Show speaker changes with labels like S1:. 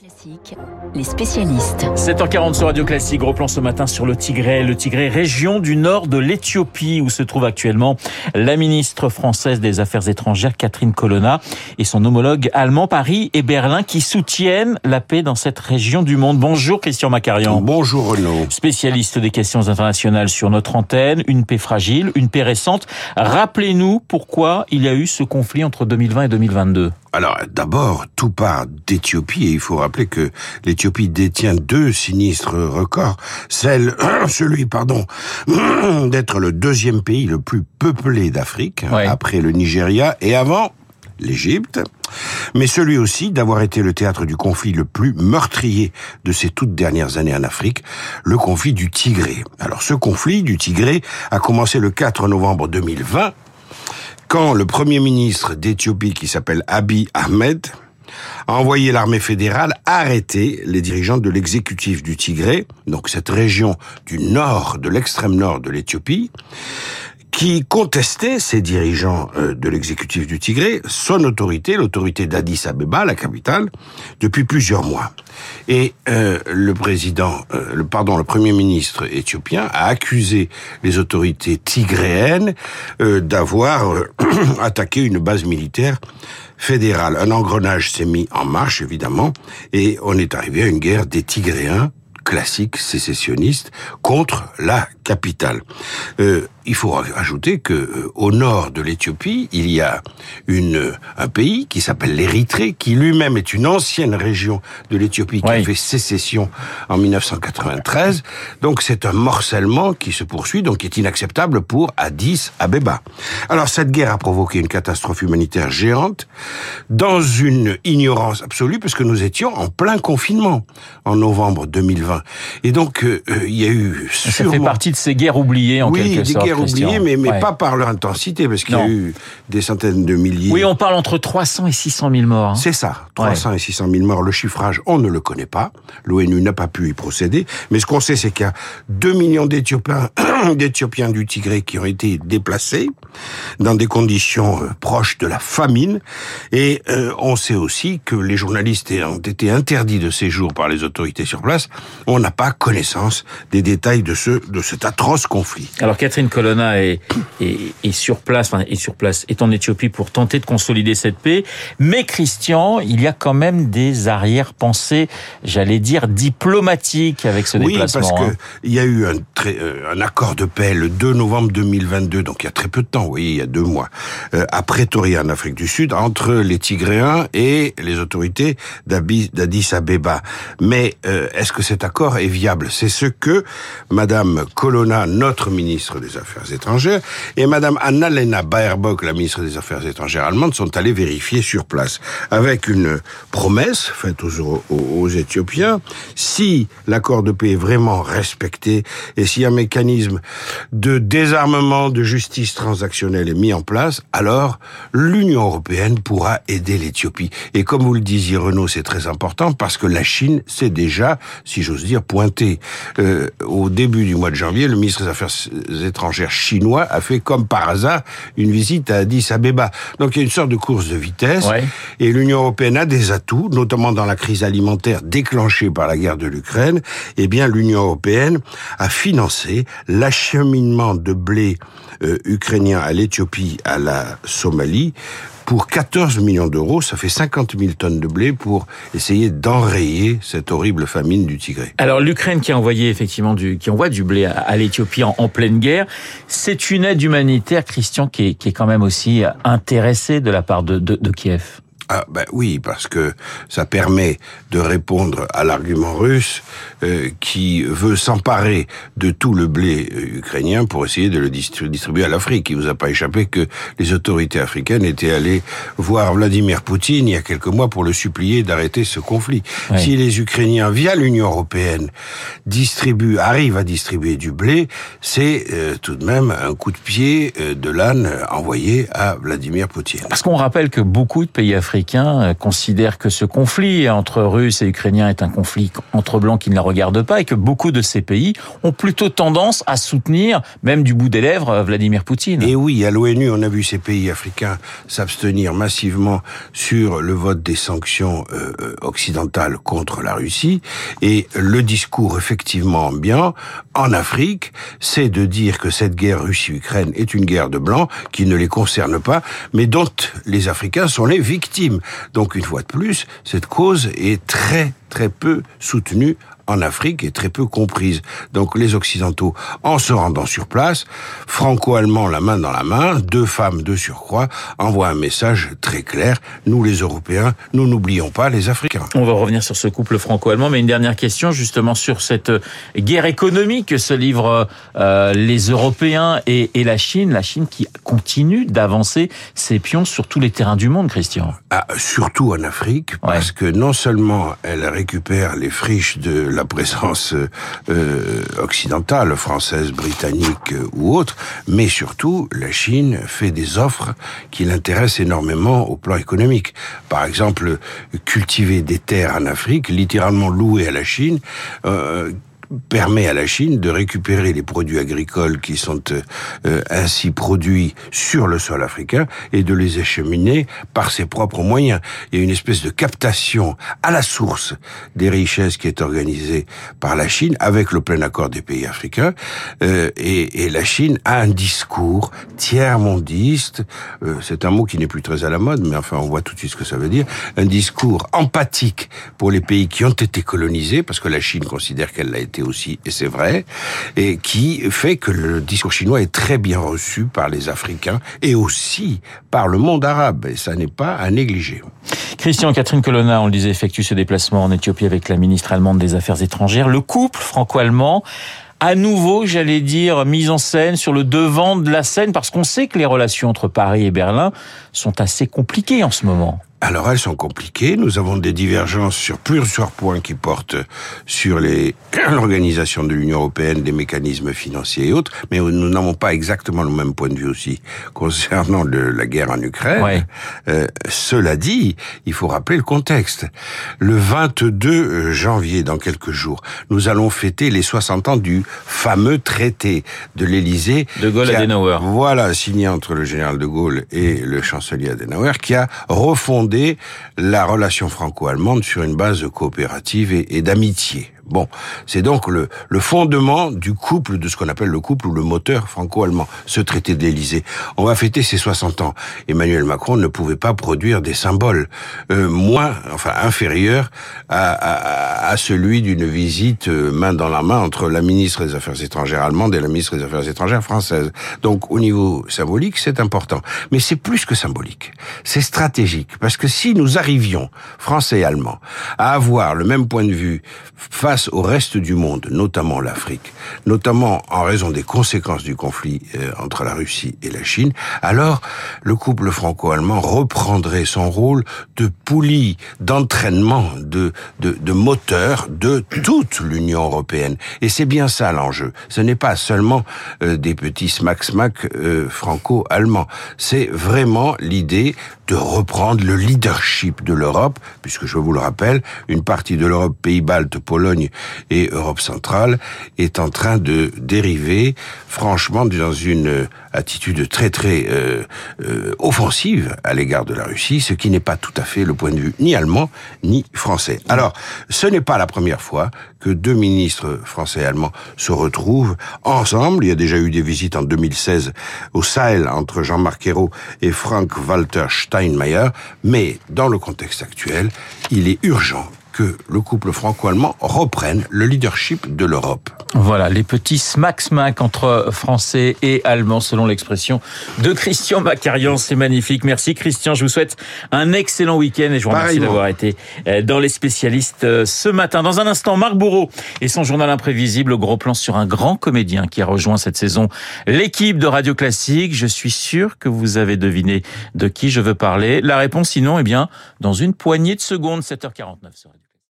S1: Classique, les spécialistes.
S2: 7h40 sur Radio Classique, gros plan ce matin sur le Tigré. Le Tigré, région du nord de l'Éthiopie, où se trouve actuellement la ministre française des Affaires étrangères, Catherine Colonna, et son homologue allemand, Paris et Berlin, qui soutiennent la paix dans cette région du monde. Bonjour Christian Macarian.
S3: Bonjour Renaud.
S2: Spécialiste des questions internationales sur notre antenne, une paix fragile, une paix récente. Rappelez-nous pourquoi il y a eu ce conflit entre 2020 et 2022.
S3: Alors, d'abord, tout part d'Éthiopie et il faut rappeler que l'Éthiopie détient deux sinistres records. Celle, celui, pardon, d'être le deuxième pays le plus peuplé d'Afrique,
S2: Ouais.
S3: après le Nigeria et avant l'Égypte, mais celui aussi d'avoir été le théâtre du conflit le plus meurtrier de ces toutes dernières années en Afrique, le conflit du Tigré. Alors, ce conflit du Tigré a commencé le 4 novembre 2020 quand le premier ministre d'Éthiopie, qui s'appelle Abiy Ahmed, a envoyé l'armée fédérale arrêter les dirigeants de l'exécutif du Tigré, donc cette région du nord, de l'extrême nord de l'Éthiopie, qui contestait ces dirigeants euh, de l'exécutif du Tigré, son autorité, l'autorité d'Addis Abeba, la capitale, depuis plusieurs mois. Et euh, le président, euh, le pardon, le premier ministre éthiopien a accusé les autorités tigréennes euh, d'avoir euh, attaqué une base militaire fédérale. Un engrenage s'est mis en marche, évidemment, et on est arrivé à une guerre des Tigréens classique sécessionniste contre la capitale. Euh, il faut ajouter que euh, au nord de l'Éthiopie, il y a une un pays qui s'appelle l'Érythrée, qui lui-même est une ancienne région de l'Éthiopie qui a fait sécession en 1993. Donc c'est un morcellement qui se poursuit, donc qui est inacceptable pour Addis Abeba. Alors cette guerre a provoqué une catastrophe humanitaire géante dans une ignorance absolue, parce que nous étions en plein confinement en novembre 2020. Et donc euh, euh, il y a eu
S2: Ça fait partie de ces guerres oubliées en
S3: oui,
S2: quelque
S3: des
S2: sorte.
S3: guerres
S2: Christian.
S3: oubliées, mais, mais
S2: Ouais.
S3: pas par leur intensité, parce qu'il y a eu des centaines de milliers.
S2: Oui, on parle entre 300 et 600 000 morts. hein.
S3: C'est ça, 300 et 600 000 morts. Le chiffrage, on ne le connaît pas. L'ONU n'a pas pu y procéder. Mais ce qu'on sait, c'est qu'il y a 2 millions d'Éthiopiens, du Tigré qui ont été déplacés dans des conditions euh, proches de la famine. Et euh, on sait aussi que les journalistes ont été interdits de séjour par les autorités sur place. On n'a pas connaissance des détails de ce de cet atroce conflit.
S2: Alors Catherine Colonna est, est, est sur place, enfin est sur place, est en Éthiopie pour tenter de consolider cette paix. Mais Christian, il y a quand même des arrière-pensées, j'allais dire diplomatiques avec ce
S3: Oui,
S2: déplacement.
S3: parce que
S2: hein.
S3: il y a eu un, très- euh, un accord de paix le 2 novembre 2022, donc il y a très peu de temps, oui, il y a deux mois, euh, à Pretoria, en Afrique du Sud, entre les Tigréens et les autorités d'Addis Abeba. Mais euh, est-ce que cet accord est viable C'est ce que Madame Colonna, notre ministre des Affaires étrangères, et Madame Annalena Baerbock, la ministre des Affaires étrangères allemande, sont allées vérifier sur place, avec une promesse faite aux, aux, aux Éthiopiens, si l'accord de paix est vraiment respecté et a un mécanisme de désarmement, de justice transactionnelle est mis en place, alors l'Union européenne pourra aider l'Éthiopie. Et comme vous le disiez, Renaud, c'est très important parce que la Chine s'est déjà, si j'ose dire, pointée. Euh, au début du mois de janvier, le ministre des Affaires étrangères chinois a fait comme par hasard une visite à Addis Abeba. Donc il y a une sorte de course de vitesse.
S2: Ouais.
S3: Et l'Union européenne a des atouts, notamment dans la crise alimentaire déclenchée par la guerre de l'Ukraine. Eh bien, l'Union européenne a financé l'acheminement de blé euh, ukrainien à l'Éthiopie, à la Somalie, pour 14 millions d'euros. Ça fait 50 000 tonnes de blé pour essayer d'enrayer cette horrible famine du Tigré.
S2: Alors l'Ukraine qui a envoyé effectivement du, qui envoie du blé à, l'Éthiopie en, pleine guerre, c'est une aide humanitaire, Christian, qui est, qui est quand même aussi intéressée de la part de, de Kiev.
S3: Ah ben oui, parce que ça permet de répondre à l'argument russe euh, qui veut s'emparer de tout le blé euh, ukrainien pour essayer de le distri- distribuer à l'Afrique. Il vous a pas échappé que les autorités africaines étaient allées voir Vladimir Poutine il y a quelques mois pour le supplier d'arrêter ce conflit.
S2: Oui.
S3: Si les Ukrainiens, via l'Union européenne, distribuent, arrivent à distribuer du blé, c'est euh, tout de même un coup de pied euh, de l'âne envoyé à Vladimir Poutine.
S2: Parce qu'on rappelle que beaucoup de pays africains Africains euh, considèrent que ce conflit entre Russes et Ukrainiens est un conflit entre blancs qui ne la regarde pas et que beaucoup de ces pays ont plutôt tendance à soutenir, même du bout des lèvres, Vladimir Poutine.
S3: Et oui, à l'ONU, on a vu ces pays africains s'abstenir massivement sur le vote des sanctions euh, euh, occidentales contre la Russie. Et le discours effectivement ambiant en Afrique, c'est de dire que cette guerre Russie-Ukraine est une guerre de blancs qui ne les concerne pas, mais dont les Africains sont les victimes. Donc une fois de plus, cette cause est très très peu soutenue en Afrique est très peu comprise. Donc les Occidentaux, en se rendant sur place, franco-allemand la main dans la main, deux femmes de surcroît, envoient un message très clair. Nous les Européens, nous n'oublions pas les Africains.
S2: On va revenir sur ce couple franco-allemand, mais une dernière question justement sur cette guerre économique que se livrent euh, les Européens et, et, la Chine. La Chine qui continue d'avancer ses pions sur tous les terrains du monde, Christian.
S3: Ah, surtout en Afrique, parce ouais. que non seulement elle récupère les friches de la présence euh, occidentale, française, britannique euh, ou autre, mais surtout la Chine fait des offres qui l'intéressent énormément au plan économique. Par exemple, cultiver des terres en Afrique, littéralement louées à la Chine, euh, permet à la Chine de récupérer les produits agricoles qui sont euh, ainsi produits sur le sol africain et de les acheminer par ses propres moyens. Il y a une espèce de captation à la source des richesses qui est organisée par la Chine avec le plein accord des pays africains. Euh, et, et, la Chine a un discours tiers-mondiste, euh, c'est un mot qui n'est plus très à la mode, mais enfin on voit tout de suite ce que ça veut dire, un discours empathique pour les pays qui ont été colonisés, parce que la Chine considère qu'elle l'a été aussi, et c'est vrai, et qui fait que le discours chinois est très bien reçu par les Africains et aussi par le monde arabe, et ça n'est pas à négliger.
S2: Christian Catherine Colonna, on le disait, effectue ce déplacement en Éthiopie avec la ministre allemande des Affaires étrangères. Le couple franco-allemand à nouveau, j'allais dire, mise en scène sur le devant de la scène, parce qu'on sait que les relations entre Paris et Berlin sont assez compliquées en ce moment.
S3: Alors elles sont compliquées. Nous avons des divergences sur plusieurs points qui portent sur l'organisation de l'Union européenne, des mécanismes financiers et autres, mais nous n'avons pas exactement le même point de vue aussi concernant le, la guerre en Ukraine.
S2: Ouais.
S3: Euh, cela dit, il faut rappeler le contexte. Le 22 janvier, dans quelques jours, nous allons fêter les 60 ans du fameux traité de l'Élysée.
S2: De Gaulle-Adenauer.
S3: Voilà, signé entre le général de Gaulle et le chancelier Adenauer, qui a refondé la relation franco-allemande sur une base coopérative et, et d'amitié. Bon, c'est donc le, fondement du couple, de ce qu'on appelle le couple ou le moteur franco-allemand, ce traité de. On va fêter ses 60 ans. Emmanuel Macron ne pouvait pas produire des symboles euh, moins, enfin inférieurs à, à, à celui d'une visite euh, main dans la main entre la ministre des Affaires étrangères allemande et la ministre des Affaires étrangères française. Donc au niveau symbolique, c'est important. Mais c'est plus que symbolique. C'est stratégique. Parce que si nous arrivions, Français et Allemands, à avoir le même point de vue face au reste du monde, notamment l'Afrique, notamment en raison des conséquences du conflit euh, entre la Russie et la Chine, alors le couple franco-allemand reprendrait son rôle de poulie, d'entraînement, de, de, moteur de toute l'Union européenne. Et c'est bien ça l'enjeu. Ce n'est pas seulement euh, des petits smack-smack euh, franco-allemands. C'est vraiment l'idée de reprendre le leadership de l'Europe, puisque je vous le rappelle, une partie de l'Europe, Pays-Baltes, Pologne et Europe centrale, est en train de dériver, franchement, dans une attitude très très euh, euh, offensive à l'égard de la Russie, ce qui n'est pas tout à fait le point de vue ni allemand ni français. Alors, ce n'est pas la première fois que deux ministres français et allemands se retrouvent ensemble. Il y a déjà eu des visites en 2016 au Sahel entre Jean-Marc Ayrault et Frank-Walter Mais dans le contexte actuel, il est urgent que le couple franco-allemand reprenne le leadership de l'Europe.
S2: Voilà, les petits smack-smack entre Français et Allemands, selon l'expression de Christian Macarian. C'est magnifique. Merci Christian. Je vous souhaite un excellent week-end et je vous remercie d'avoir été dans les spécialistes ce matin. Dans un instant, Marc Bourreau et son journal imprévisible, gros plan sur un grand comédien qui a rejoint cette saison l'équipe de Radio Classique. Je suis sûr que vous avez deviné de qui je veux parler. La réponse sinon, eh bien, dans une poignée de secondes, 7h49 sur Radio